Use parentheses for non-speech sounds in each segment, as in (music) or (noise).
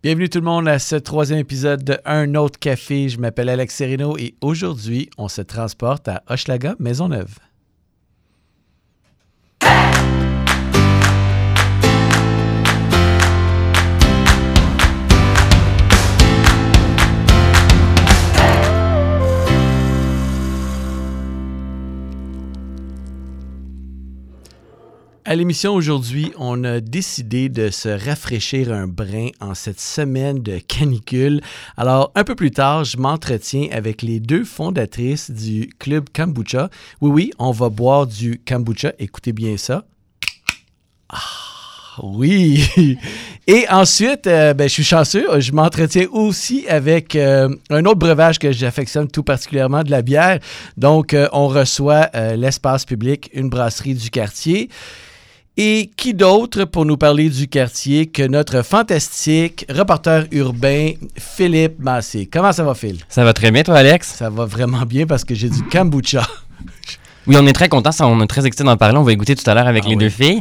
Bienvenue tout le monde à ce troisième épisode de Un autre café. Je m'appelle Alex Serino et aujourd'hui, on se transporte à Hochelaga, Maisonneuve. À l'émission aujourd'hui, on a décidé de se rafraîchir un brin en cette semaine de canicule. Alors, un peu plus tard, je m'entretiens avec les deux fondatrices du club Kombucha. Oui, oui, on va boire du kombucha. Écoutez bien ça. Ah, oui. (laughs) Et ensuite, euh, ben, je suis chanceux, je m'entretiens aussi avec euh, un autre breuvage que j'affectionne tout particulièrement, de la bière. Donc, euh, on reçoit l'espace public, une brasserie du quartier. Et qui d'autre pour nous parler du quartier que notre fantastique reporter urbain Philippe Massé? Comment ça va, Phil? Ça va très bien, toi, Alex? Ça va vraiment bien parce que j'ai du kombucha. (laughs) Oui, on est très content, on est très excité d'en parler. On va écouter tout à l'heure avec ah les deux filles.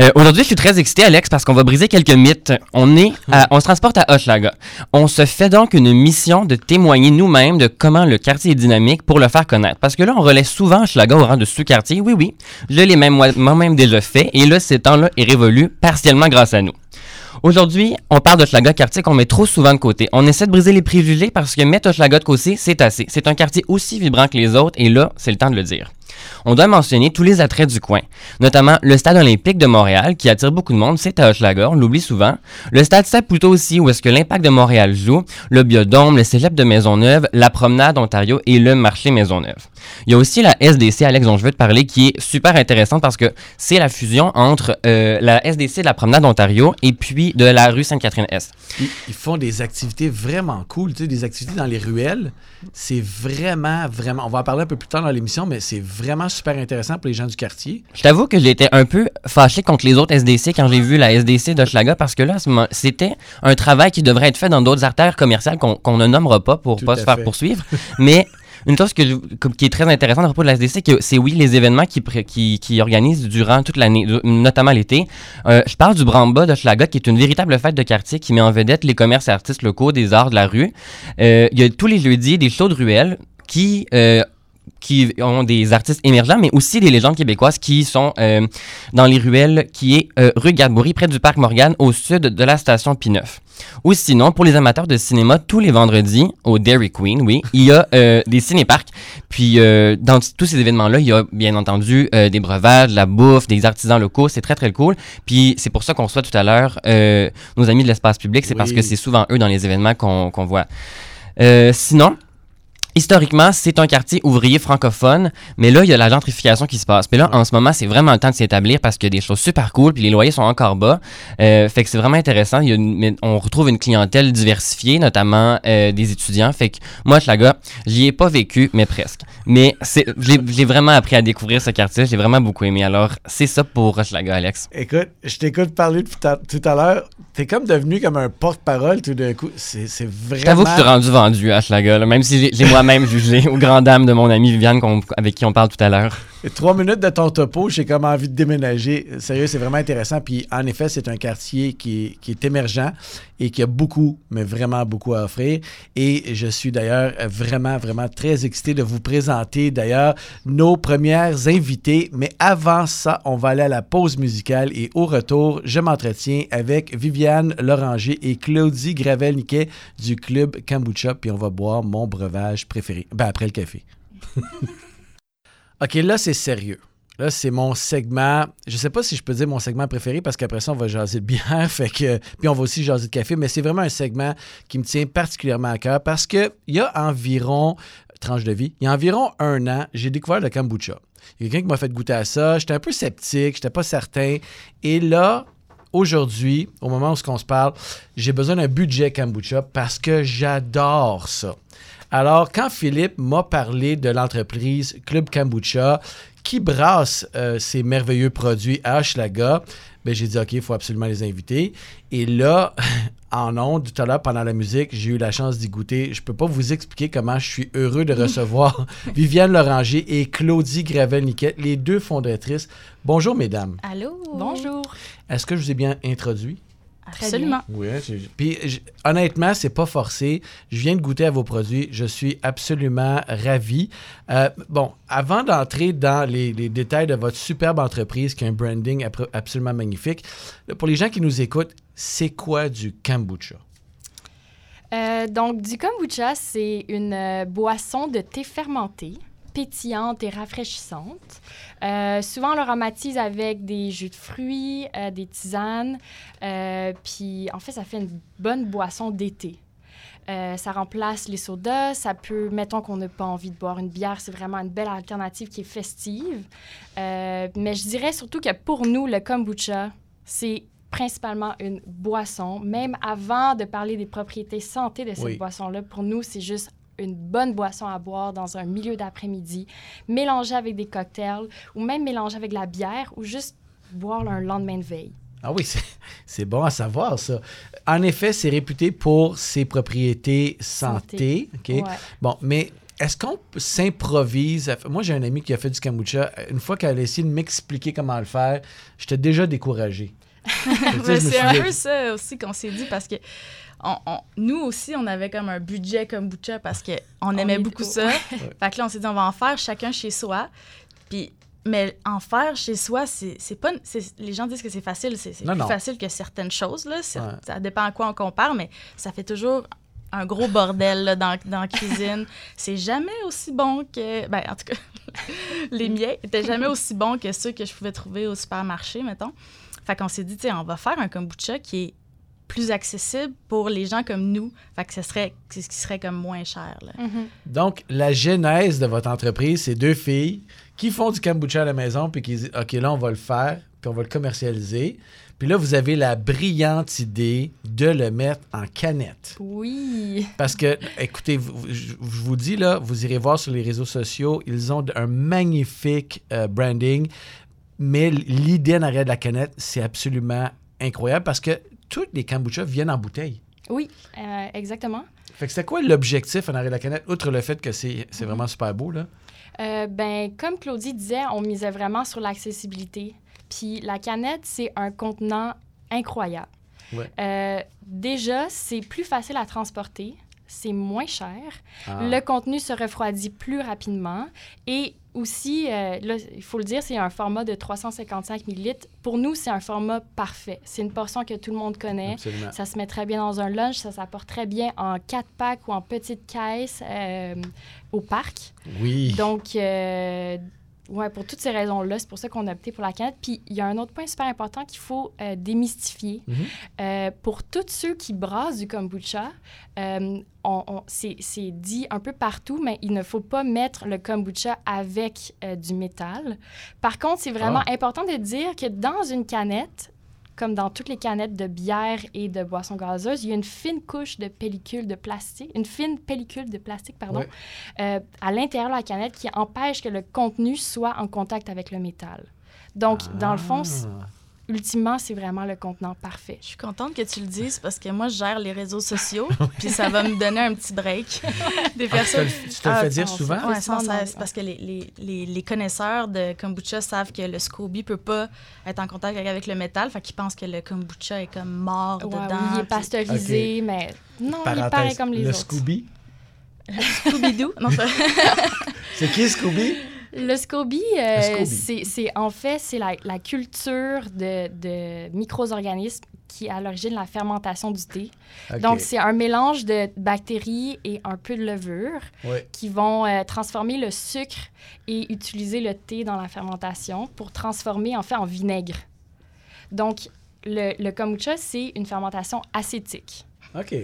Euh, aujourd'hui, je suis très excité, Alex, parce qu'on va briser quelques mythes. On est, (laughs) on se transporte à Hochelaga. On se fait donc une mission de témoigner nous-mêmes de comment le quartier est dynamique pour le faire connaître. Parce que là, on relaie souvent Hochelaga au rang de sous-quartier. Oui, oui, je l'ai même moi-même déjà fait, et là, ce temps-là est révolu partiellement grâce à nous. Aujourd'hui, on parle de Schlaga, quartier qu'on met trop souvent de côté. On essaie de briser les préjugés parce que mettre Schlaga de côté, c'est assez. C'est un quartier aussi vibrant que les autres et là, c'est le temps de le dire on doit mentionner tous les attraits du coin, notamment le stade olympique de Montréal qui attire beaucoup de monde, c'est à Hochelaga, on l'oublie souvent. Le stade Saputo aussi où est-ce que l'impact de Montréal joue, le biodôme, le cégep de Maisonneuve, la promenade Ontario et le marché Maisonneuve. Il y a aussi la SDC, Alex, dont je veux te parler, qui est super intéressante parce que c'est la fusion entre euh, la SDC de la promenade Ontario et puis de la rue Sainte-Catherine-Est. Ils, font des activités vraiment cool, tu sais, des activités dans les ruelles. C'est vraiment, vraiment, on va en parler un peu plus tard dans l'émission, mais c'est vraiment super intéressant pour les gens du quartier. Je t'avoue que j'étais un peu fâché contre les autres SDC quand j'ai vu la SDC d'Hochelaga parce que là, c'était un travail qui devrait être fait dans d'autres artères commerciales qu'on ne nommera pas pour ne pas se faire poursuivre. mais une chose que qui est très intéressante à propos de la SDC, c'est oui, les événements qui, qui, qui organisent durant toute l'année, notamment l'été. Euh, je parle du Bramba de Schlaga, qui est une véritable fête de quartier qui met en vedette les commerces et artistes locaux des arts de la rue. Euh, il y a tous les jeudis des shows de ruelles qui euh, qui ont des artistes émergents, mais aussi des légendes québécoises qui sont euh, dans les ruelles, qui est euh, rue Gadebourg, près du parc Morgan, au sud de la station P9. Ou sinon, pour les amateurs de cinéma, tous les vendredis, au Dairy Queen, oui, (laughs) il y a euh, des cinéparcs. Puis, dans tous ces événements-là, il y a bien entendu des breuvages, de la bouffe, des artisans locaux. C'est très, très cool. Puis, c'est pour ça qu'on reçoit tout à l'heure nos amis de l'espace public. C'est parce que c'est souvent eux dans les événements qu'on voit. sinon, Historiquement, c'est un quartier ouvrier francophone, mais là, il y a la gentrification qui se passe. Mais là, en ce moment, c'est vraiment le temps de s'établir parce qu'il y a des choses super cool, puis les loyers sont encore bas. Euh, fait que c'est vraiment intéressant. Il y a on retrouve une clientèle diversifiée, notamment euh, des étudiants. Fait que moi, Schlaga, j'y ai pas vécu, mais presque. Mais c'est, j'ai vraiment appris à découvrir ce quartier. J'ai vraiment beaucoup aimé. Alors, c'est ça pour Schlaga, Alex. Écoute, je t'écoute parler tout à, tout à l'heure. T'es comme devenu comme un porte-parole tout d'un coup. C'est, vraiment... J'avoue que je suis rendu vendu à Schlaga, même si j'ai moi même jugé aux grandes dames de mon ami Viviane avec qui on parle tout à l'heure. Trois minutes de ton topo, j'ai comme envie de déménager. Sérieux, c'est vraiment intéressant. Puis en effet, c'est un quartier qui est, émergent et qui a beaucoup, mais vraiment beaucoup à offrir. Et je suis d'ailleurs vraiment, vraiment très excité de vous présenter d'ailleurs nos premières invitées. Mais avant ça, on va aller à la pause musicale et au retour, je m'entretiens avec Viviane Loranger et Claudie Gravel-Niquet du club Kombucha. Puis on va boire mon breuvage préféré. Ben, après le café. (laughs) OK, là, c'est sérieux. Là, c'est mon segment. Je sais pas si je peux dire mon segment préféré parce qu'après ça, on va jaser de bière. (laughs) Fait que, puis on va aussi jaser de café, mais c'est vraiment un segment qui me tient particulièrement à cœur parce qu'il y a environ, tranche de vie, il y a environ un an, j'ai découvert le kombucha. Il y a quelqu'un qui m'a fait goûter à ça. J'étais un peu sceptique, j'étais pas certain. Et là, aujourd'hui, au moment où on se parle, j'ai besoin d'un budget kombucha parce que j'adore ça. Alors, quand Philippe m'a parlé de l'entreprise Club Kombucha qui brasse euh, ces merveilleux produits à Hochelaga, ben, j'ai dit, OK, il faut absolument les inviter. Et là, (laughs) en ondes, tout à l'heure, pendant la musique, j'ai eu la chance d'y goûter. Je ne peux pas vous expliquer comment je suis heureux de recevoir (laughs) (laughs) Viviane Loranger et Claudie Gravel-Niquette, les deux fondatrices. Bonjour, mesdames. Allô? Bonjour. Est-ce que je vous ai bien introduit? Absolument. Oui, puis honnêtement, c'est pas forcé. Je viens de goûter à vos produits. Je suis absolument ravi. Euh, bon, avant d'entrer dans les, détails de votre superbe entreprise qui a un branding absolument magnifique, pour les gens qui nous écoutent, c'est quoi du kombucha? Euh, donc, du kombucha, c'est une euh, boisson de thé fermenté pétillante et rafraîchissante. Euh, souvent, on l'aromatise avec des jus de fruits, euh, des tisanes. Euh, puis, en fait, ça fait une bonne boisson d'été. ça remplace les sodas. Ça peut, mettons qu'on n'a pas envie de boire une bière, c'est vraiment une belle alternative qui est festive. mais je dirais surtout que pour nous, le kombucha, c'est principalement une boisson. Même avant de parler des propriétés santé de cette boisson-là, pour nous, c'est juste une bonne boisson à boire dans un milieu d'après-midi, mélanger avec des cocktails ou même mélanger avec la bière ou juste boire un lendemain de veille. Ah oui, (laughs) c'est bon à savoir ça. En effet, c'est réputé pour ses propriétés santé. Bon, mais est-ce qu'on s'improvise? Moi, j'ai un ami qui a fait du kombucha. Une fois qu'elle a essayé de m'expliquer comment le faire, j'étais déjà découragé. (laughs) c'est un peu ça aussi qu'on s'est dit parce que nous aussi, on avait comme un budget comme Butcha parce qu'on aimait beaucoup ça. Fait que là, on s'est dit, on va en faire chacun chez soi. Puis, mais en faire chez soi, c'est pas. Les gens disent que c'est facile. C'est plus facile que certaines choses. Là. Ça dépend à quoi on compare, mais ça fait toujours un gros bordel dans, dans la cuisine. c'est jamais aussi bon que. Ben, en tout cas, (laughs) les miens étaient jamais aussi bons que ceux que je pouvais trouver au supermarché, mettons. Fait qu'on s'est dit, tu on va faire un kombucha qui est plus accessible pour les gens comme nous. Fait que ce serait ce qui serait comme moins cher. Mm-hmm. Donc, la genèse de votre entreprise, c'est deux filles qui font du kombucha à la maison puis qui disent OK, là, on va le faire, puis on va le commercialiser. Puis là, vous avez la brillante idée de le mettre en canette. Oui. Parce que, écoutez, je vous dis, là, vous irez voir sur les réseaux sociaux, ils ont un magnifique euh, branding, mais l'idée en arrière de la canette, c'est absolument incroyable parce que tous les kombucha viennent en bouteille. Oui, euh, exactement. Fait que c'était quoi l'objectif en arrière de la canette, outre le fait que c'est mhm. vraiment super beau, là? Euh, ben, comme Claudie disait, on misait vraiment sur l'accessibilité. Puis la canette, c'est un contenant incroyable. Ouais. Euh, déjà, c'est plus facile à transporter c'est moins cher. Ah. Le contenu se refroidit plus rapidement. Et aussi, euh, là, il faut le dire, c'est un format de 355 ml. Pour nous, c'est un format parfait. C'est une portion que tout le monde connaît. Ça se met très bien dans un lunch. Ça s'apporte très bien en 4 packs ou en petite caisse euh, au parc. Oui. Donc, euh, oui, pour toutes ces raisons-là, c'est pour ça qu'on a opté pour la canette. Puis il y a un autre point super important qu'il faut euh, démystifier. Mhm. Euh, pour tous ceux qui brassent du kombucha, euh, on, c'est dit un peu partout, mais il ne faut pas mettre le kombucha avec du métal. Par contre, c'est vraiment ah. important de dire que dans une canette, comme dans toutes les canettes de bière et de boissons gazeuses, il y a une fine couche de pellicule de plastique, une fine pellicule de plastique, pardon, euh, à l'intérieur de la canette qui empêche que le contenu soit en contact avec le métal. Donc, dans le fond, ah ultimement, c'est vraiment le contenant parfait. Je suis contente que tu le dises parce que moi, je gère les réseaux sociaux, (laughs) puis ça va me donner un petit break. (laughs) Des personnes. tu te le, fais ah, dire souvent? Oui, parce que les, les, les, connaisseurs de kombucha savent que le SCOBY ne peut pas être en contact avec le métal, fait qu'ils pensent que le kombucha est comme mort dedans. Oui, il est pasteurisé, mais non, il est pareil comme les le autres. Scooby? Le (laughs) Scooby-Doo? non, C'est qui Scooby? Le SCOBY, euh, c'est en fait c'est la, la, culture de, de micro-organismes qui est à l'origine de la fermentation du thé. Donc, c'est un mélange de bactéries et un peu de levure qui vont euh, transformer le sucre et utiliser le thé dans la fermentation pour transformer en fait en vinaigre. Donc, le, le kombucha, c'est une fermentation acétique. OK.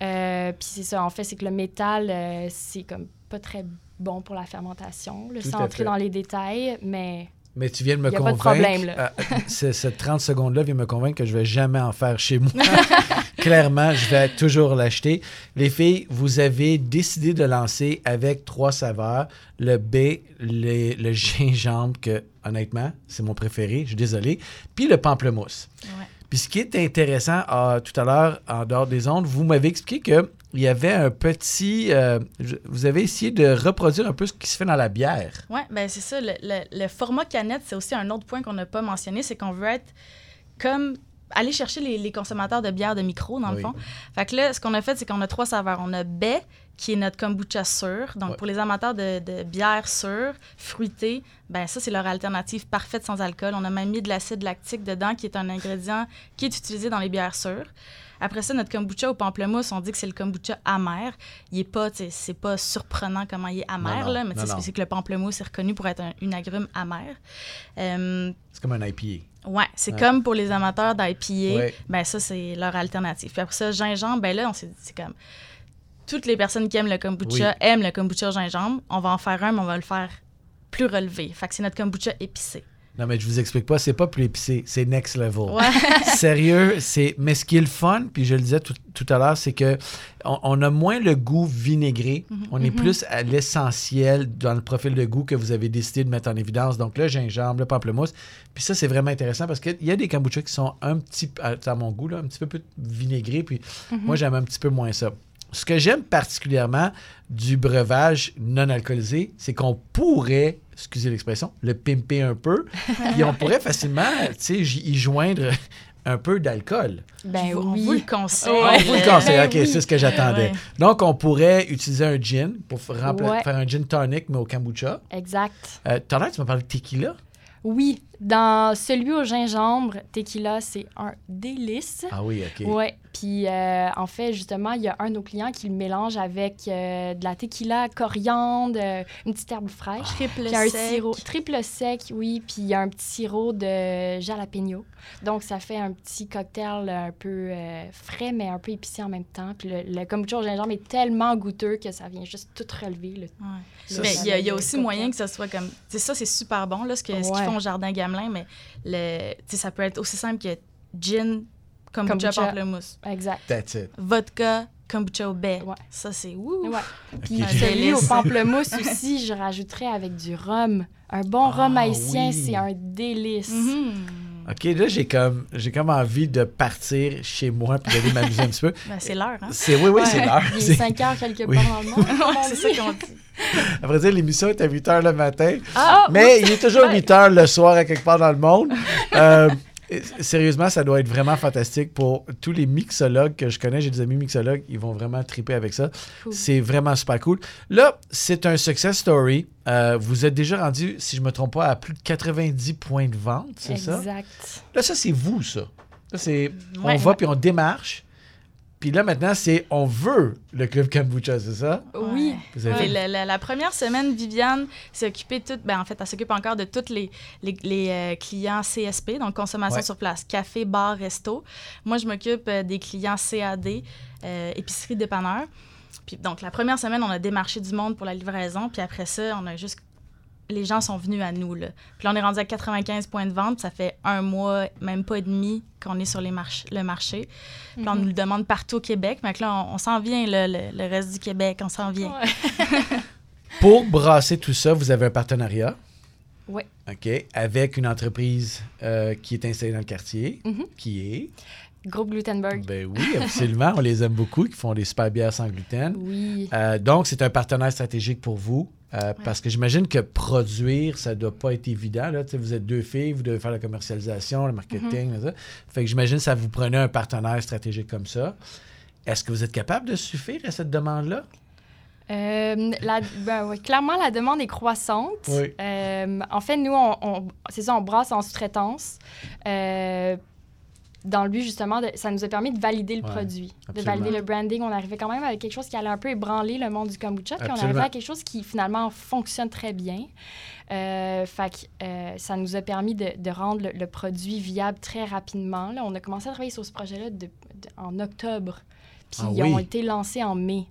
Euh, puis c'est ça, en fait, c'est que le métal, c'est comme pas très bon pour la fermentation, le sans entrer dans les détails, mais... Mais tu viens de me convaincre. Pas de problème, là. Euh, cette 30 secondes-là vient me convaincre que je vais jamais en faire chez moi. (laughs) (laughs) Clairement, je vais toujours l'acheter. Les filles, vous avez décidé de lancer avec trois saveurs le B, le (laughs) gingembre, que honnêtement, c'est mon préféré, je suis désolé, puis le pamplemousse. Puis ce qui est intéressant, euh, tout à l'heure, en dehors des ondes, vous m'avez expliqué que il y avait un petit. Euh, vous avez essayé de reproduire un peu ce qui se fait dans la bière. Oui, bien c'est ça. Le, format canette, c'est aussi un autre point qu'on n'a pas mentionné, c'est qu'on veut être comme aller chercher les, consommateurs de bière de micro, dans le fond. Fait que là, ce qu'on a fait, c'est qu'on a trois saveurs. On a baie, qui est notre kombucha sûr. Donc, pour les amateurs de, de bière sûre, fruitée, ben ça, c'est leur alternative parfaite sans alcool. On a même mis de l'acide lactique dedans, qui est un ingrédient qui est utilisé dans les bières sûres. Après ça, notre kombucha au pamplemousse, on dit que c'est le kombucha amer. Il est pas, c'est pas surprenant comment il est amer, là, mais c'est que le pamplemousse est reconnu pour être une agrume amer. Euh, c'est comme un IPA. Ouais, c'est comme pour les amateurs d'IPA, ben ça, c'est leur alternative. Puis après ça, gingembre, ben là, on s'est dit, c'est comme toutes les personnes qui aiment le kombucha aiment le kombucha gingembre. On va en faire un, mais on va le faire plus relevé. Fait que c'est notre kombucha épicé. Non, mais je vous explique pas, c'est pas plus épicé, c'est next level. (laughs) Sérieux, c'est. Mais ce qui est le fun, puis je le disais tout, à l'heure, c'est que on, a moins le goût vinaigré. Mhm. On est mhm. plus à l'essentiel dans le profil de goût que vous avez décidé de mettre en évidence. Donc, le gingembre, le pamplemousse. Puis ça, c'est vraiment intéressant parce qu'il y a des kombucha qui sont un petit, à, mon goût, là, un petit peu plus vinaigrés. Puis mhm. moi, j'aime un petit peu moins ça. Ce que j'aime particulièrement du breuvage non alcoolisé, c'est qu'on pourrait, excusez l'expression, le pimper un peu, (laughs) et on pourrait facilement y joindre un peu d'alcool. Ben on oui. vous le conseille. on vous le conseille, ben ok, c'est ce que j'attendais. Donc, on pourrait utiliser un gin pour faire un gin tonic, mais au kombucha. Exact. Euh, Tout à l'heure, tu m'as parlé de tequila? Oui, dans celui au gingembre, tequila, c'est un délice. Ah oui, OK. Oui, puis euh, en fait, justement, il y a un de nos clients qui le mélange avec euh, de la tequila, coriandre, euh, une petite herbe fraîche. Ah. Triple sec. Un sirop, triple sec, oui, puis il y a un petit sirop de jalapeno. Donc, ça fait un petit cocktail un peu frais, mais un peu épicé en même temps. Puis le, le kombucha au gingembre est tellement goûteux que ça vient juste tout relever. Le, mais il y, a aussi moyen que ça soit comme... C'est ça, c'est super bon, là, ce qu'ils font au Jardin Gamelin, mais le, ça peut être aussi simple que gin, kombucha, kombucha. pamplemousse. Exact. That's it. Vodka, kombucha au baie. Ça, c'est ouh. Ouais. Puis celui au pamplemousse (laughs) aussi, je rajouterais avec du rhum. Un bon ah, rhum haïtien, c'est un délice. Mm-hmm. OK, là, j'ai comme, j'ai comme envie de partir chez moi puis d'aller m'amuser un petit peu. Ben, c'est l'heure, hein? C'est, oui, oui, c'est l'heure. Il est 5 heures quelque part dans le monde. (laughs) c'est ça qu'on dit. Après dire, l'émission est à 8 heures le matin. Ah, mais il est toujours 8 heures le soir à quelque part dans le monde. Euh, sérieusement, ça doit être vraiment fantastique pour tous les mixologues que je connais. J'ai des amis mixologues, ils vont vraiment triper avec ça. C'est vraiment super cool. Là, c'est un success story. Euh, vous êtes déjà rendu, si je ne me trompe pas, à plus de 90 points de vente, c'est ça? Exact. Là, ça, c'est vous, ça. c'est, on va puis on démarche. Puis là, maintenant, c'est on veut le club kombucha, c'est ça? Oui. la, première semaine, Viviane s'est occupée toute, ben, en fait, elle s'occupe encore de tous les, les, euh, clients CSP, donc consommation sur place, café, bar, resto. Moi, je m'occupe euh, des clients CAD, euh, épicerie, dépanneur. Puis donc, la première semaine, on a démarché du monde pour la livraison, puis après ça, on a juste les gens sont venus à nous. Là. Puis là, on est rendu à 95 points de vente. Ça fait un mois, même pas et demi, qu'on est sur les le marché. Puis là, on mhm. nous le demande partout au Québec. Mais là, on, s'en vient, le, reste du Québec, on s'en vient. (laughs) Pour brasser tout ça, vous avez un partenariat? Oui. OK. Avec une entreprise euh, qui est installée dans le quartier, mhm. qui est? Groupe Glutenberg. Ben oui, absolument. (laughs) on les aime beaucoup, qui font des super bières sans gluten. Oui. Euh, donc, c'est un partenaire stratégique pour vous. Euh, parce que j'imagine que produire, ça ne doit pas être évident. Là. Vous êtes deux filles, vous devez faire la commercialisation, le marketing. Mhm. Fait que j'imagine que ça vous prenait un partenaire stratégique comme ça. Est-ce que vous êtes capable de suffire à cette demande-là? Euh, ben clairement, la demande est croissante. Euh, en fait, nous, on, c'est ça, on brasse en sous-traitance dans le but justement, de, ça nous a permis de valider le produit, de valider le branding. On arrivait quand même avec quelque chose qui allait un peu ébranler le monde du kombucha, puis on arrivait à quelque chose qui finalement fonctionne très bien. Euh, fait euh, ça nous a permis de, de rendre le, produit viable très rapidement. Là, on a commencé à travailler sur ce projet-là en octobre, puis ah ils ont été lancés en mai.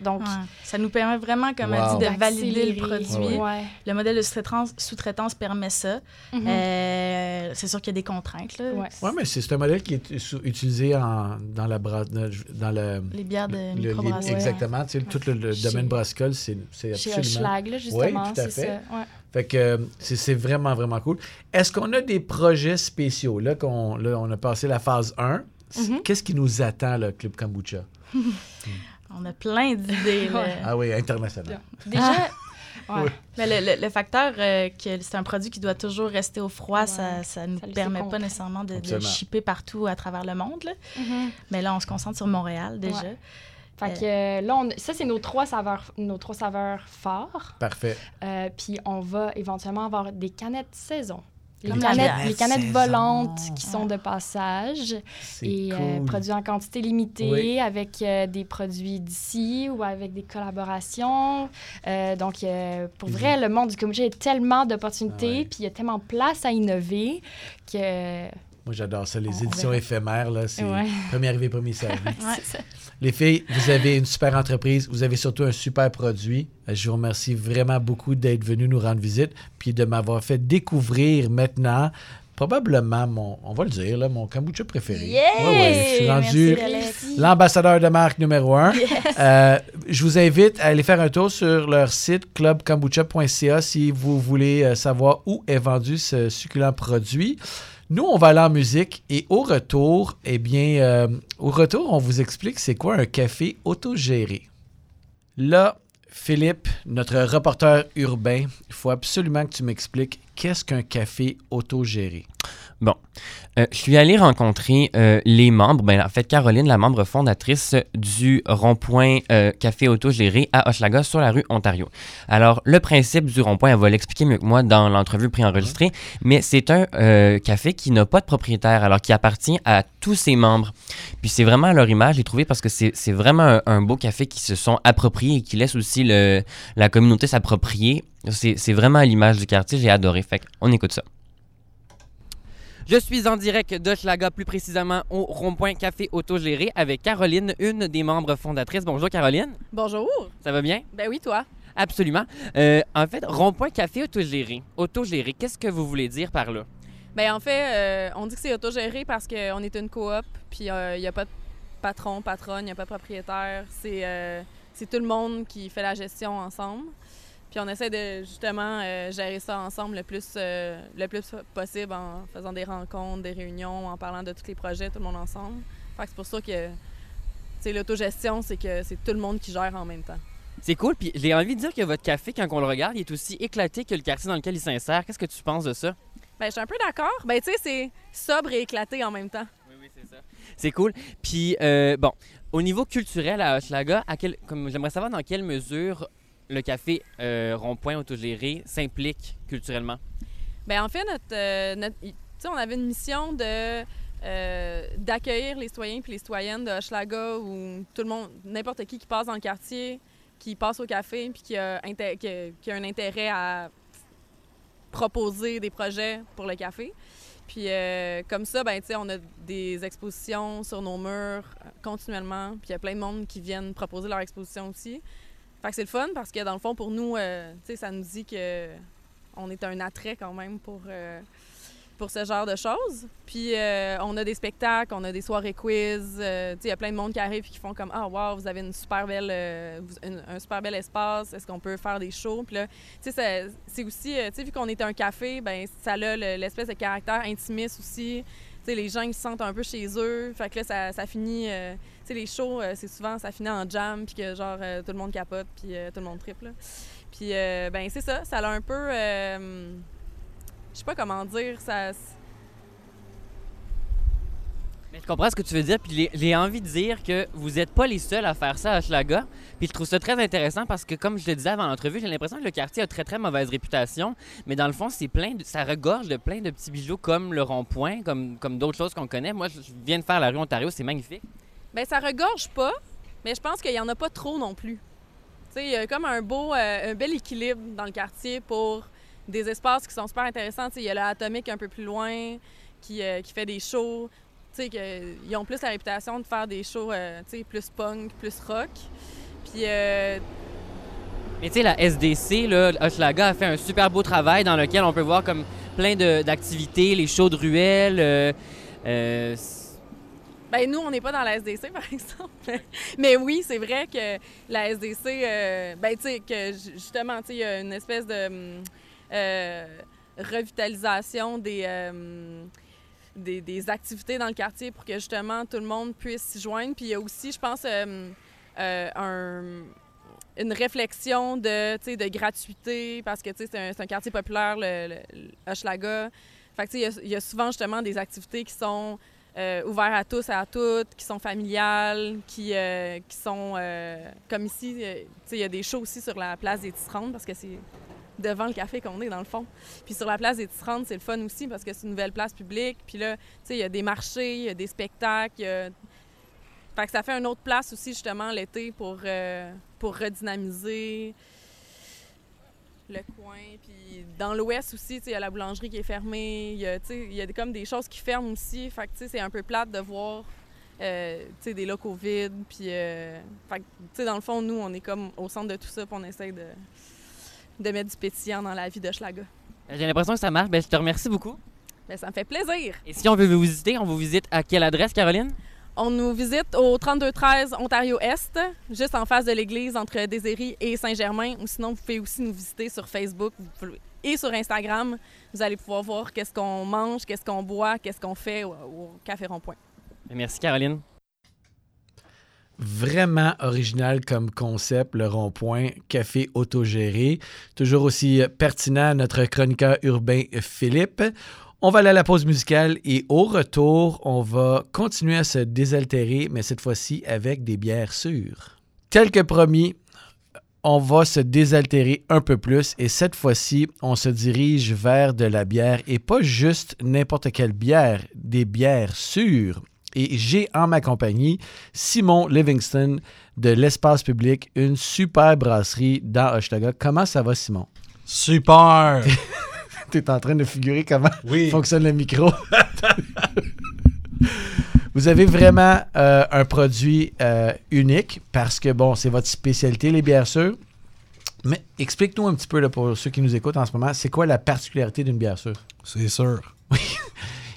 Donc, ça nous permet vraiment, comme elle dit, de valider le produit. Le modèle de sous-traitance permet ça. Mhm. Euh, c'est sûr qu'il y a des contraintes. Oui, ouais, mais c'est un modèle qui est utilisé en, dans la dans le, les bières de microbrasserie. Exactement. Tu sais, tout le, domaine brassicole, c'est absolument... Chez Schlag, là, justement, oui, tout à fait. Ça. Fait que c'est vraiment, vraiment cool. Est-ce qu'on a des projets spéciaux? Là, qu'on là, on a passé la phase 1. Mhm. Qu'est-ce qui nous attend, le Club Kombucha? (laughs) On a plein d'idées. (laughs) ah oui, international. Déjà, (laughs) Mais le, facteur euh, que c'est un produit qui doit toujours rester au froid, ça ne nous permet pas nécessairement de, de, shipper partout à travers le monde. Mm-hmm. Mais là, on se concentre sur Montréal déjà. Fait que euh, là, ça, c'est nos trois saveurs, nos trois saveurs forts. Parfait. Euh, puis on va éventuellement avoir des canettes saison. Les canettes, les canettes volantes qui sont de passage et euh, produits en quantité limitée avec des produits d'ici ou avec des collaborations. donc, pour vrai, le monde du kombucha a tellement d'opportunités puis il y a tellement de place à innover que moi, j'adore ça. Les éditions éphémères, là, c'est premier arrivé, premier servi. (laughs) Les filles, vous avez une super entreprise. Vous avez surtout un super produit. Euh, je vous remercie vraiment beaucoup d'être venu nous rendre visite puis de m'avoir fait découvrir maintenant probablement mon, on va le dire, là, mon kombucha préféré. Yeah! je suis rendu l'ambassadeur de marque numéro un. Euh, je vous invite à aller faire un tour sur leur site clubkombucha.ca si vous voulez euh, savoir où est vendu ce succulent produit. Nous, on va aller en musique et au retour, eh bien, euh, au retour, on vous explique c'est quoi un café autogéré. Là, Philippe, notre reporter urbain, il faut absolument que tu m'expliques qu'est-ce qu'un café autogéré. Bon, euh, je suis allé rencontrer euh, les membres, ben, en fait Caroline, la membre fondatrice du rond-point euh, Café Autogéré à Hochelaga sur la rue Ontario. Alors, le principe du rond-point, elle va l'expliquer mieux que moi dans l'entrevue préenregistrée, mais c'est un café qui n'a pas de propriétaire, alors qui appartient à tous ses membres. Puis c'est vraiment leur image, j'ai trouvé, parce que c'est vraiment un, beau café qui se sont appropriés et qui laisse aussi le, la communauté s'approprier. C'est vraiment l'image du quartier, j'ai adoré. Fait on écoute ça. Je suis en direct de Schlaga, plus précisément au rond-point Café Autogéré avec Caroline, une des membres fondatrices. Bonjour Caroline. Bonjour. Ça va bien? Ben oui, toi. Absolument. Euh, en fait, rond-point Café Autogéré. Autogéré, qu'est-ce que vous voulez dire par là? Ben en fait, euh, on dit que c'est autogéré parce qu'on est une coop, puis il euh, n'y a pas de patron, patronne, il n'y a pas de propriétaire. C'est tout le monde qui fait la gestion ensemble. Puis on essaie de justement euh, gérer ça ensemble le plus, euh, le plus possible en faisant des rencontres, des réunions, en parlant de tous les projets, tout le monde ensemble. Fait que c'est pour ça que l'autogestion, c'est que c'est tout le monde qui gère en même temps. C'est cool. Puis j'ai envie de dire que votre café, quand on le regarde, il est aussi éclaté que le quartier dans lequel il s'insère. Qu'est-ce que tu penses de ça? Ben, je suis un peu d'accord. Ben, tu sais, c'est sobre et éclaté en même temps. Oui, oui, c'est ça. C'est cool. Puis, euh, bon, au niveau culturel à Hochelaga, comme j'aimerais savoir dans quelle mesure le café euh, rond-point autogéré s'implique culturellement? Bien, en fait, euh, on avait une mission euh, d'accueillir les citoyens puis les citoyennes de Hochelaga ou tout le monde, n'importe qui qui passe dans le quartier, qui passe au café puis qui a, qui a, un intérêt à proposer des projets pour le café. Puis comme ça, ben, on a des expositions sur nos murs continuellement. Puis il y a plein de monde qui viennent proposer leur exposition aussi. Fait que c'est le fun parce que dans le fond, pour nous, euh, ça nous dit que on est un attrait quand même pour, euh, pour ce genre de choses. Puis euh, on a des spectacles, on a des soirées quiz. il y a plein de monde qui arrive et qui font comme Ah, wow, vous avez une super belle, un super bel espace. Est-ce qu'on peut faire des shows? Puis là, c'est aussi, vu qu'on est un café, ben ça a l'espèce de caractère intimiste aussi. Sais, les gens ils se sentent un peu chez eux. Fait que là, ça, finit les shows, euh, c'est souvent, ça finit en jam, puis que genre, euh, tout le monde capote, puis euh, tout le monde triple. Puis, ben, c'est ça, ça a un peu. je sais pas comment dire, ça. Je comprends ce que tu veux dire, puis j'ai envie de dire que vous n'êtes pas les seuls à faire ça à Schlaga. Puis je trouve ça très intéressant parce que, comme je le disais avant l'entrevue, j'ai l'impression que le quartier a très très mauvaise réputation, mais dans le fond, plein ça regorge de plein de petits bijoux comme le rond-point, comme, comme d'autres choses qu'on connaît. Moi, je viens de faire la rue Ontario, c'est magnifique. Ben ça regorge pas, mais je pense qu'il y en a pas trop non plus. Tu sais, il y a comme un beau, euh, un bel équilibre dans le quartier pour des espaces qui sont super intéressants. Tu sais, il y a l'atomique un peu plus loin qui, euh, qui fait des shows. Tu sais, ils ont plus la réputation de faire des shows, euh, plus punk, plus rock. Puis mais tu sais, la SDC, là, Hochelaga a fait un super beau travail dans lequel on peut voir comme plein d'activités, les shows de ruelles. Ben nous, on n'est pas dans la SDC, (laughs) par exemple. Mais oui, c'est vrai que la SDC, euh, ben tu sais, que justement, tu sais, il y a une espèce de hum, euh, revitalisation des, euh, des, activités dans le quartier pour que justement tout le monde puisse s'y joindre. Puis il y a aussi, je pense, un une réflexion de, de gratuité parce que c'est un, quartier populaire, le, Hochelaga. Fait que, il y, a souvent justement des activités qui sont euh, ouvertes à tous et à toutes, qui sont familiales, qui, euh, qui sont euh, comme ici. il y a des shows aussi sur la place des Tisserandes parce que c'est devant le café qu'on est dans le fond. Puis sur la place des Tisserandes, c'est le fun aussi parce que c'est une nouvelle place publique. Puis là, il y a des marchés, il y a des spectacles, fait que ça fait une autre place aussi, justement, l'été pour, euh, pour redynamiser le coin. Puis dans l'ouest aussi, il y a la boulangerie qui est fermée. Il y a, y a comme des choses qui ferment aussi. Fait que c'est un peu plate de voir euh, des locaux vides. Puis, euh, fait dans le fond, nous, on est comme au centre de tout ça. Puis on essaie de, de mettre du pétillant dans la vie de Schlaga. J'ai l'impression que ça marche. Ben, je te remercie beaucoup. Ben, ça me fait plaisir. Et si on veut vous visiter, on vous visite à quelle adresse, Caroline? On nous visite au 3213 Ontario-Est, juste en face de l'église entre Déséry et Saint-Germain. Ou sinon, vous pouvez aussi nous visiter sur Facebook et sur Instagram. Vous allez pouvoir voir qu'est-ce qu'on mange, qu'est-ce qu'on boit, qu'est-ce qu'on fait au, Café Rond-Point. Merci, Caroline. Vraiment original comme concept, le rond-point café autogéré. Toujours aussi pertinent, notre chroniqueur urbain Philippe. On va aller à la pause musicale et au retour, on va continuer à se désaltérer, mais cette fois-ci avec des bières sûres. Tel que promis, on va se désaltérer un peu plus et cette fois-ci, on se dirige vers de la bière et pas juste n'importe quelle bière, des bières sûres. Et j'ai en ma compagnie Simon Livingston de l'Espace Public, une super brasserie dans Hochelaga. Comment ça va, Simon? Super! (laughs) tu es en train de figurer comment fonctionne le micro. (laughs) Vous avez vraiment euh, un produit euh, unique parce que, bon, c'est votre spécialité, les bières sûres. Mais explique-nous un petit peu, là, pour ceux qui nous écoutent en ce moment, c'est quoi la particularité d'une bière sûre? C'est sûr. Oui.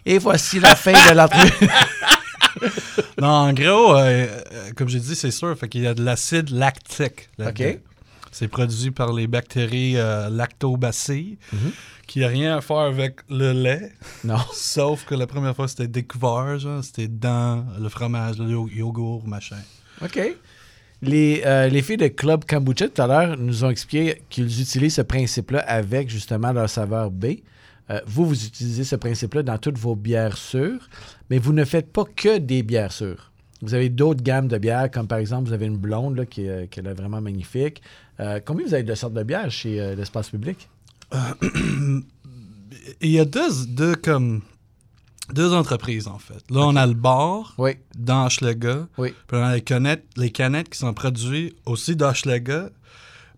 Et voici la fin de l'entrevue. (laughs) (laughs) non, en gros, euh, comme j'ai dit, c'est sûr. Fait qu'il y a de l'acide lactique. OK. C'est produit par les bactéries lactobacilles. Mm-hmm qui n'a rien à faire avec le lait. Non. (laughs) Sauf que la première fois, c'était découvert, c'était dans le fromage, le yogourt, machin. OK. Les, euh, les filles de Club Kombucha, tout à l'heure, nous ont expliqué qu'ils utilisent ce principe-là avec justement leur saveur B. Euh, vous, vous utilisez ce principe-là dans toutes vos bières sûres, mais vous ne faites pas que des bières sûres. Vous avez d'autres gammes de bières, comme par exemple, vous avez une blonde là, qui, est, qui est vraiment magnifique. Euh, combien vous avez de sortes de bières chez l'espace public? (clears throat) il y a deux, deux, comme, deux entreprises, en fait. Là, on a le bar oui. d'Hochelaga. Oui. Puis on a les canettes, les canettes qui sont produites aussi d'Hochelaga.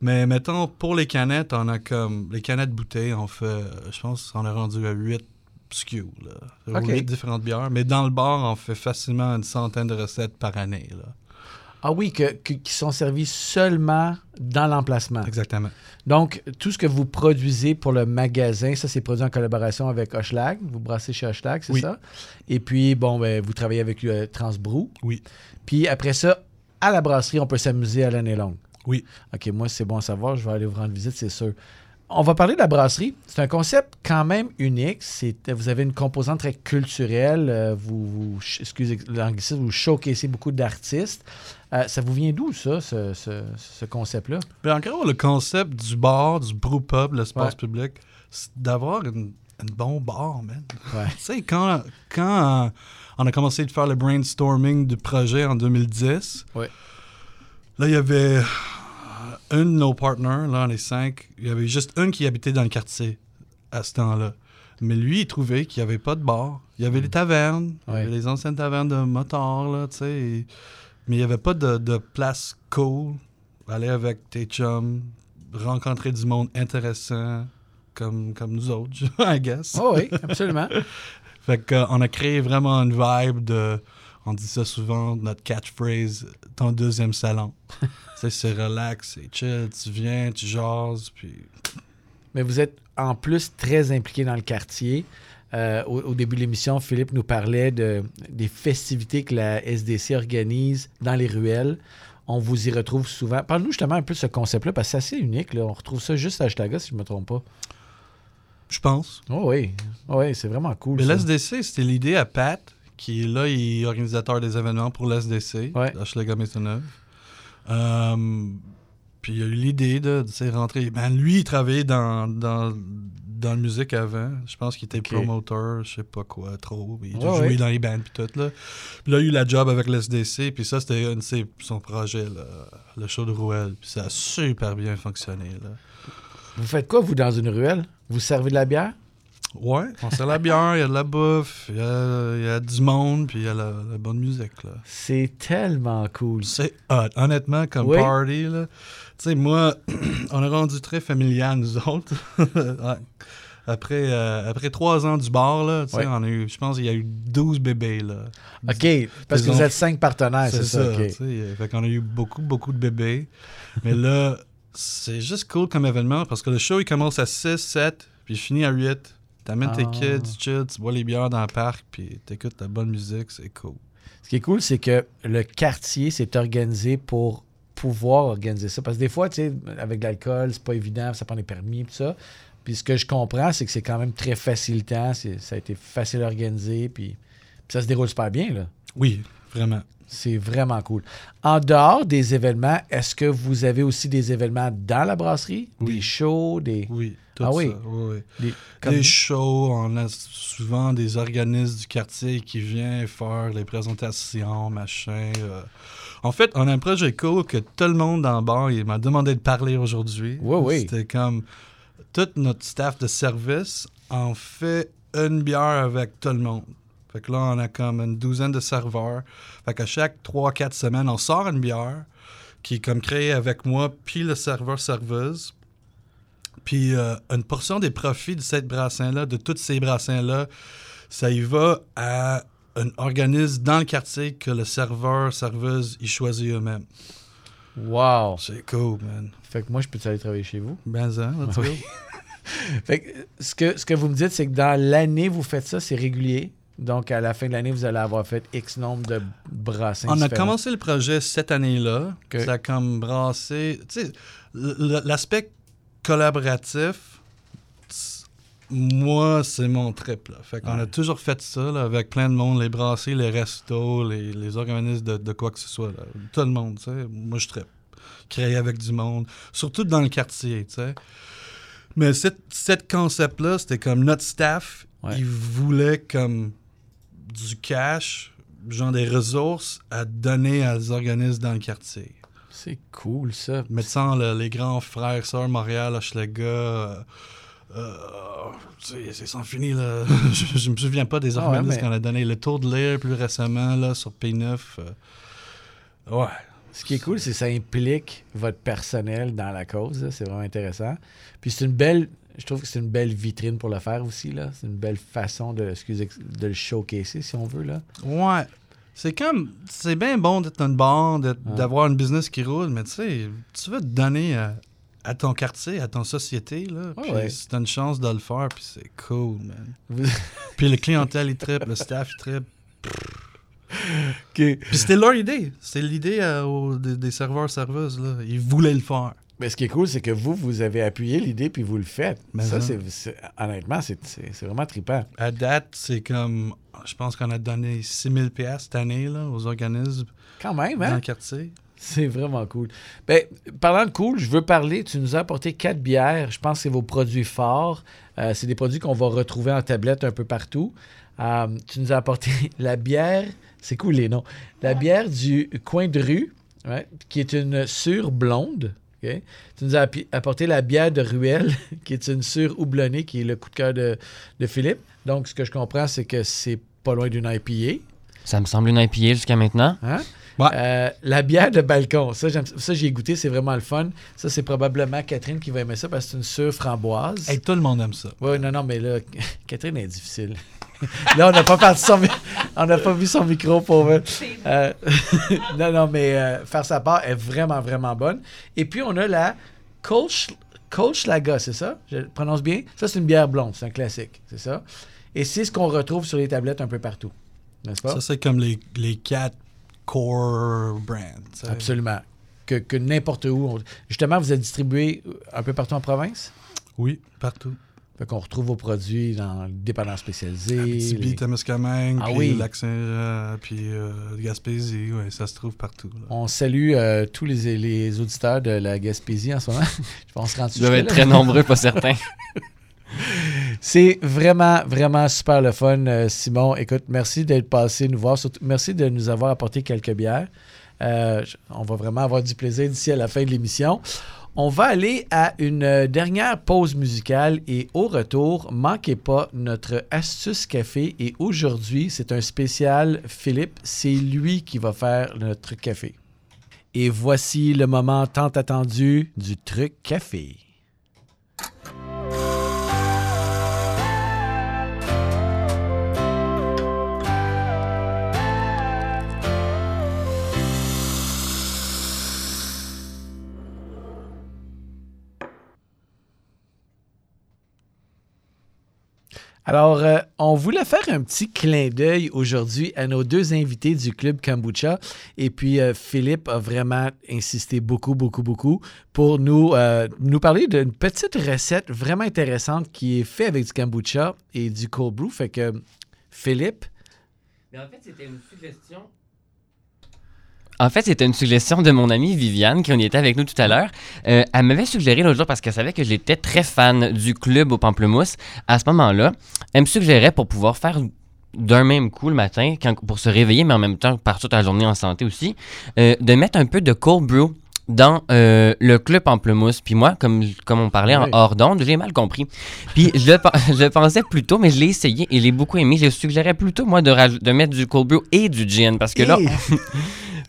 Mais mettons, pour les canettes, on a comme. Les canettes bouteilles, on fait. Je pense qu'on est rendu à 8 SKU, là. 8 différentes bières. Mais dans le bar, on fait facilement une centaine de recettes par année, là. Ah oui, que, qui sont servis seulement dans l'emplacement. Exactement. Donc, tout ce que vous produisez pour le magasin, ça, c'est produit en collaboration avec Hochelag. Vous brassez chez Hochelag, c'est ça? Et puis, bon, ben, vous travaillez avec euh, Transbrou. Oui. Puis après ça, à la brasserie, on peut s'amuser à l'année longue. Oui. OK, moi, c'est bon à savoir. Je vais aller vous rendre visite, c'est sûr. On va parler de la brasserie. C'est un concept quand même unique. vous avez une composante très culturelle. Euh, vous, vous excusez l'anglicisme, vous showcasez beaucoup d'artistes. Euh, ça vous vient d'où, ça, ce, concept-là? Bien, en gros, le concept du bar, du brew-pub, l'espace public, c'est d'avoir une, bon bar, man. Ouais. tu sais, quand, quand on a commencé de faire le brainstorming du projet en 2010, ouais. là, il y avait un de nos partenaires, là, on est cinq, il y avait juste un qui habitait dans le quartier à ce temps-là. Mais lui, il trouvait qu'il n'y avait pas de bar. Il y avait les tavernes, les anciennes tavernes de motards, là, tu sais. Mais il n'y avait pas de, place cool. Aller avec tes chums, rencontrer du monde intéressant, comme, comme nous autres, (laughs) I guess. Oh oui, absolument. (laughs) fait qu'on a créé vraiment une vibe de on dit ça souvent, notre catchphrase, ton deuxième salon. (laughs) c'est relax, c'est chill, tu viens, tu jases, puis... Mais vous êtes en plus très impliqué dans le quartier. Euh, au, début de l'émission, Philippe nous parlait de, des festivités que la SDC organise dans les ruelles. On vous y retrouve souvent. Parle-nous justement un peu de ce concept-là, parce que c'est assez unique. Là. On retrouve ça juste à Ashtaga, si je ne me trompe pas. Je pense. Oh oui, oh oui c'est vraiment cool. Mais l'SDC, c'était l'idée à Pat qui est là, il est organisateur des événements pour l'SDC, ouais. Maisonneuve. Euh, Puis il a eu l'idée de, de rentrer. Ben, lui, il travaillait dans, dans, dans la musique avant. Je pense qu'il était promoteur, je sais pas quoi, trop. Il a joué dans les bands puis tout. Là. Puis là, il a eu la job avec l'SDC. Puis ça, c'était son projet, le show de Rouelle. Puis ça a super bien fonctionné. Là. Vous faites quoi, vous, dans une ruelle? Vous servez de la bière? Ouais, on sert la bière, il y a de la bouffe, il y a, du monde, puis il y a la, bonne musique. là. C'est tellement cool. C'est hot. Honnêtement, comme party, là. Tu sais, moi, (clears throat) on a rendu très familial, nous autres. (laughs) Après, euh, après trois ans du bar, là, on a eu, je pense qu'il y a eu 12 bébés. Là. OK, parce que vous êtes cinq partenaires, c'est ça. ça Fait qu'on a eu beaucoup, beaucoup de bébés. Mais là, (laughs) c'est juste cool comme événement parce que le show, il commence à 6, 7, puis il finit à 8. T'amènes tes ah. kids, tu bois les bières dans le parc, puis t'écoutes la bonne musique, c'est cool. Ce qui est cool, c'est que le quartier s'est organisé pour pouvoir organiser ça. Parce que des fois, tu sais, avec l'alcool, c'est pas évident, ça prend des permis, tout ça. Puis ce que je comprends, c'est que c'est quand même très facilitant, ça a été facile à organiser, puis, ça se déroule super bien, là. Oui, vraiment. C'est vraiment cool. En dehors des événements, est-ce que vous avez aussi des événements dans la brasserie? Des shows, des... Oui ah oui. oui. Les, shows, on a souvent des organismes du quartier qui viennent faire les présentations, machin. Euh. En fait, on a un projet cool que tout le monde dans le bar il m'a demandé de parler aujourd'hui. Oui, oui. C'était comme tout notre staff de service en fait une bière avec tout le monde. Fait que là, on a comme une douzaine de serveurs. Fait qu'à chaque 3-4 semaines, on sort une bière qui est comme créée avec moi, puis le serveur-serveuse. Puis euh, une portion des profits de cette brassin-là, de tous ces brassins-là, ça y va à un organisme dans le quartier que le serveur, serveuse, il choisit eux-mêmes. Wow! C'est cool, man. Fait que moi, je peux aller travailler chez vous? Ben ça, oui. (laughs) fait que ce, que ce que vous me dites, c'est que dans l'année, vous faites ça, c'est régulier. Donc, à la fin de l'année, vous allez avoir fait X nombre de brassins. On a commencé le projet cette année-là. Ça a comme brassé. Tu sais, l'aspect collaboratif, moi, c'est mon trip. Là. Fait qu'on a toujours fait ça avec plein de monde, les brasseries, les restos, les, les organismes de, quoi que ce soit. Tout le monde, tu sais. Moi, je tripe. Créer avec du monde, surtout dans le quartier, tu sais. Mais cette, concept-là, c'était comme notre staff, ils voulaient comme du cash, genre des ressources à donner à des organismes dans le quartier. C'est cool, ça. Mettant les grands frères, sœurs, Montréal, Hochelaga, euh, euh, c'est sans fini, là. (laughs) je, ne me souviens pas des ah organismes qu'on a donné. Le Tour de l'air, plus récemment, là, sur P9. Euh, ouais. Ce qui est cool, c'est que ça implique votre personnel dans la cause. C'est vraiment intéressant. Puis c'est une belle... Je trouve que c'est une belle vitrine pour le faire aussi, là. C'est une belle façon de, excusez, de le showcaser, si on veut, là. Ouais. C'est comme, c'est bien bon d'être une bande, d'avoir une business qui roule, mais tu sais, tu veux te donner à, ton quartier, à ton société, là. puis si t'as une chance de le faire, puis c'est cool, man. puis le clientèle, il tripe, le staff, il tripe. (laughs) (laughs) Puis c'était leur idée. C'était l'idée euh, des, des serveurs-serveuses, là. Ils voulaient le faire. Mais ce qui est cool, c'est que vous, vous avez appuyé l'idée puis vous le faites. Mais ça, c'est, honnêtement, c'est, vraiment trippant. À date, c'est comme. Je pense qu'on a donné 6000 pièces cette année là, aux organismes. Quand même, hein? Dans le quartier. C'est vraiment cool. Ben, parlant de cool, je veux parler. Tu nous as apporté quatre bières. Je pense que c'est vos produits forts. Euh, c'est des produits qu'on va retrouver en tablette un peu partout. Euh, tu nous as apporté (laughs) la bière. C'est cool les noms. La bière du coin de rue, qui est une sur blonde. Tu nous as apporté la bière de Ruelle, (laughs) qui est une sûre houblonnée, qui est le coup de cœur de, Philippe. Donc, ce que je comprends, c'est que c'est pas loin d'une IPA. Ça me semble une IPA jusqu'à maintenant. Hein? Euh, la bière de balcon, ça, ça j'ai goûté, c'est vraiment le fun. Ça, c'est probablement Catherine qui va aimer ça parce que c'est une sûre framboise. Et tout le monde aime ça. Oui, non, non, mais là, (laughs) Catherine est difficile. (laughs) Là, on n'a pas parti son (laughs) on n'a pas vu son micro pour euh, non, non, mais euh, faire sa part est vraiment, vraiment bonne. Et puis, on a la Kolschlager, c'est ça? Je prononce bien? Ça, c'est une bière blonde, c'est un classique, c'est ça? Et c'est ce qu'on retrouve sur les tablettes un peu partout, n'est-ce pas? Ça, c'est comme les, les quatre core brands. Absolument. Que, que n'importe où. Justement, vous êtes distribué un peu partout en province? Oui, partout. Fait qu'on retrouve vos produits dans le dépanneur spécialisé. Abitibi, les- Témiscamingue, Ah puis oui. Lac-Saint-Jean, puis euh, Gaspésie, ouais, ça se trouve partout. là. On salue euh, tous les, les auditeurs de la Gaspésie en ce moment. (laughs) Je pense qu'on se rend Ils doivent être très nombreux, pas certains. (laughs) C'est vraiment, vraiment super le fun, euh, Simon. Écoute, merci d'être passé nous voir. Surtout, merci de nous avoir apporté quelques bières. Euh, on va vraiment avoir du plaisir d'ici à la fin de l'émission. On va aller à une euh, dernière pause musicale et au retour, manquez pas notre astuce café. Et aujourd'hui, c'est un spécial Philippe. C'est lui qui va faire notre café. Et voici le moment tant attendu du truc café. Alors, euh, on voulait faire un petit clin d'œil aujourd'hui à nos deux invités du Club Kombucha. Et puis, euh, Philippe a vraiment insisté beaucoup, beaucoup, beaucoup pour nous, euh, nous parler d'une petite recette vraiment intéressante qui est faite avec du kombucha et du cold brew. Fait que, Philippe, Mais en fait, c'était une suggestion. En fait, c'était une suggestion de mon amie Viviane, qui en était avec nous tout à l'heure. Euh, elle m'avait suggéré l'autre jour, parce qu'elle savait que j'étais très fan du club au pamplemousse. À ce moment-là, elle me suggérait pour pouvoir faire d'un même coup le matin, quand- pour se réveiller, mais en même temps par toute la journée en santé aussi, euh, de mettre un peu de cold brew dans euh, le club pamplemousse. Puis moi, comme, comme on parlait Oui. en hors d'onde, j'ai mal compris. Puis je, le je pensais plutôt, mais je l'ai essayé et je l'ai beaucoup aimé. Je suggérais plutôt, moi, de, de mettre du cold brew et du gin. Parce que là! (laughs)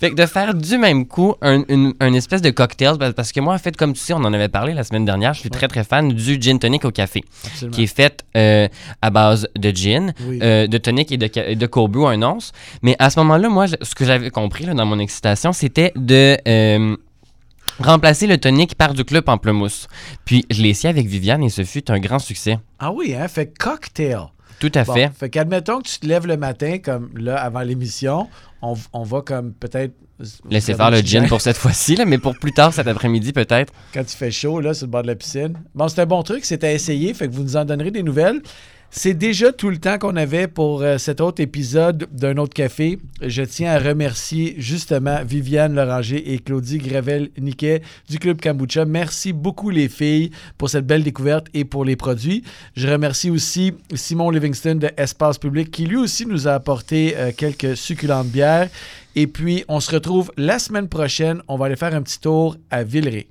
fait que de faire du même coup un, une, un espèce de cocktail, parce- que moi, en fait, comme tu sais, on en avait parlé la semaine dernière, je suis très très fan du gin tonic au café, absolument. qui est fait euh, à base de gin, Oui. euh, de tonic et de, de brew, un once. Mais à ce moment-là, moi, je- ce que j'avais compris là, dans mon excitation, c'était de euh, remplacer le tonic par du club pamplemousse. Puis je l'ai essayé avec Viviane et ce fut un grand succès. Ah oui, hein? Fait cocktail. Tout à Bon, fait. fait qu'admettons que tu te lèves le matin, comme là, avant l'émission, on, on va comme peut-être. Laissez faire le gin pour cette fois-ci, là, mais pour plus tard cet après-midi peut-être. Quand il fait chaud, là, sur le bord de la piscine. Bon, c'est un bon truc, c'est à essayer, fait que vous nous en donnerez des nouvelles. C'est déjà tout le temps qu'on avait pour euh, cet autre épisode d'un autre café. Je tiens à remercier justement Viviane Loranger et Claudie Gravel-Niquet du Club Kombucha. Merci beaucoup les filles pour cette belle découverte et pour les produits. Je remercie aussi Simon Livingston de Espace Public qui lui aussi nous a apporté euh, quelques succulentes bières. Et puis, on se retrouve la semaine prochaine. On va aller faire un petit tour à Villeray.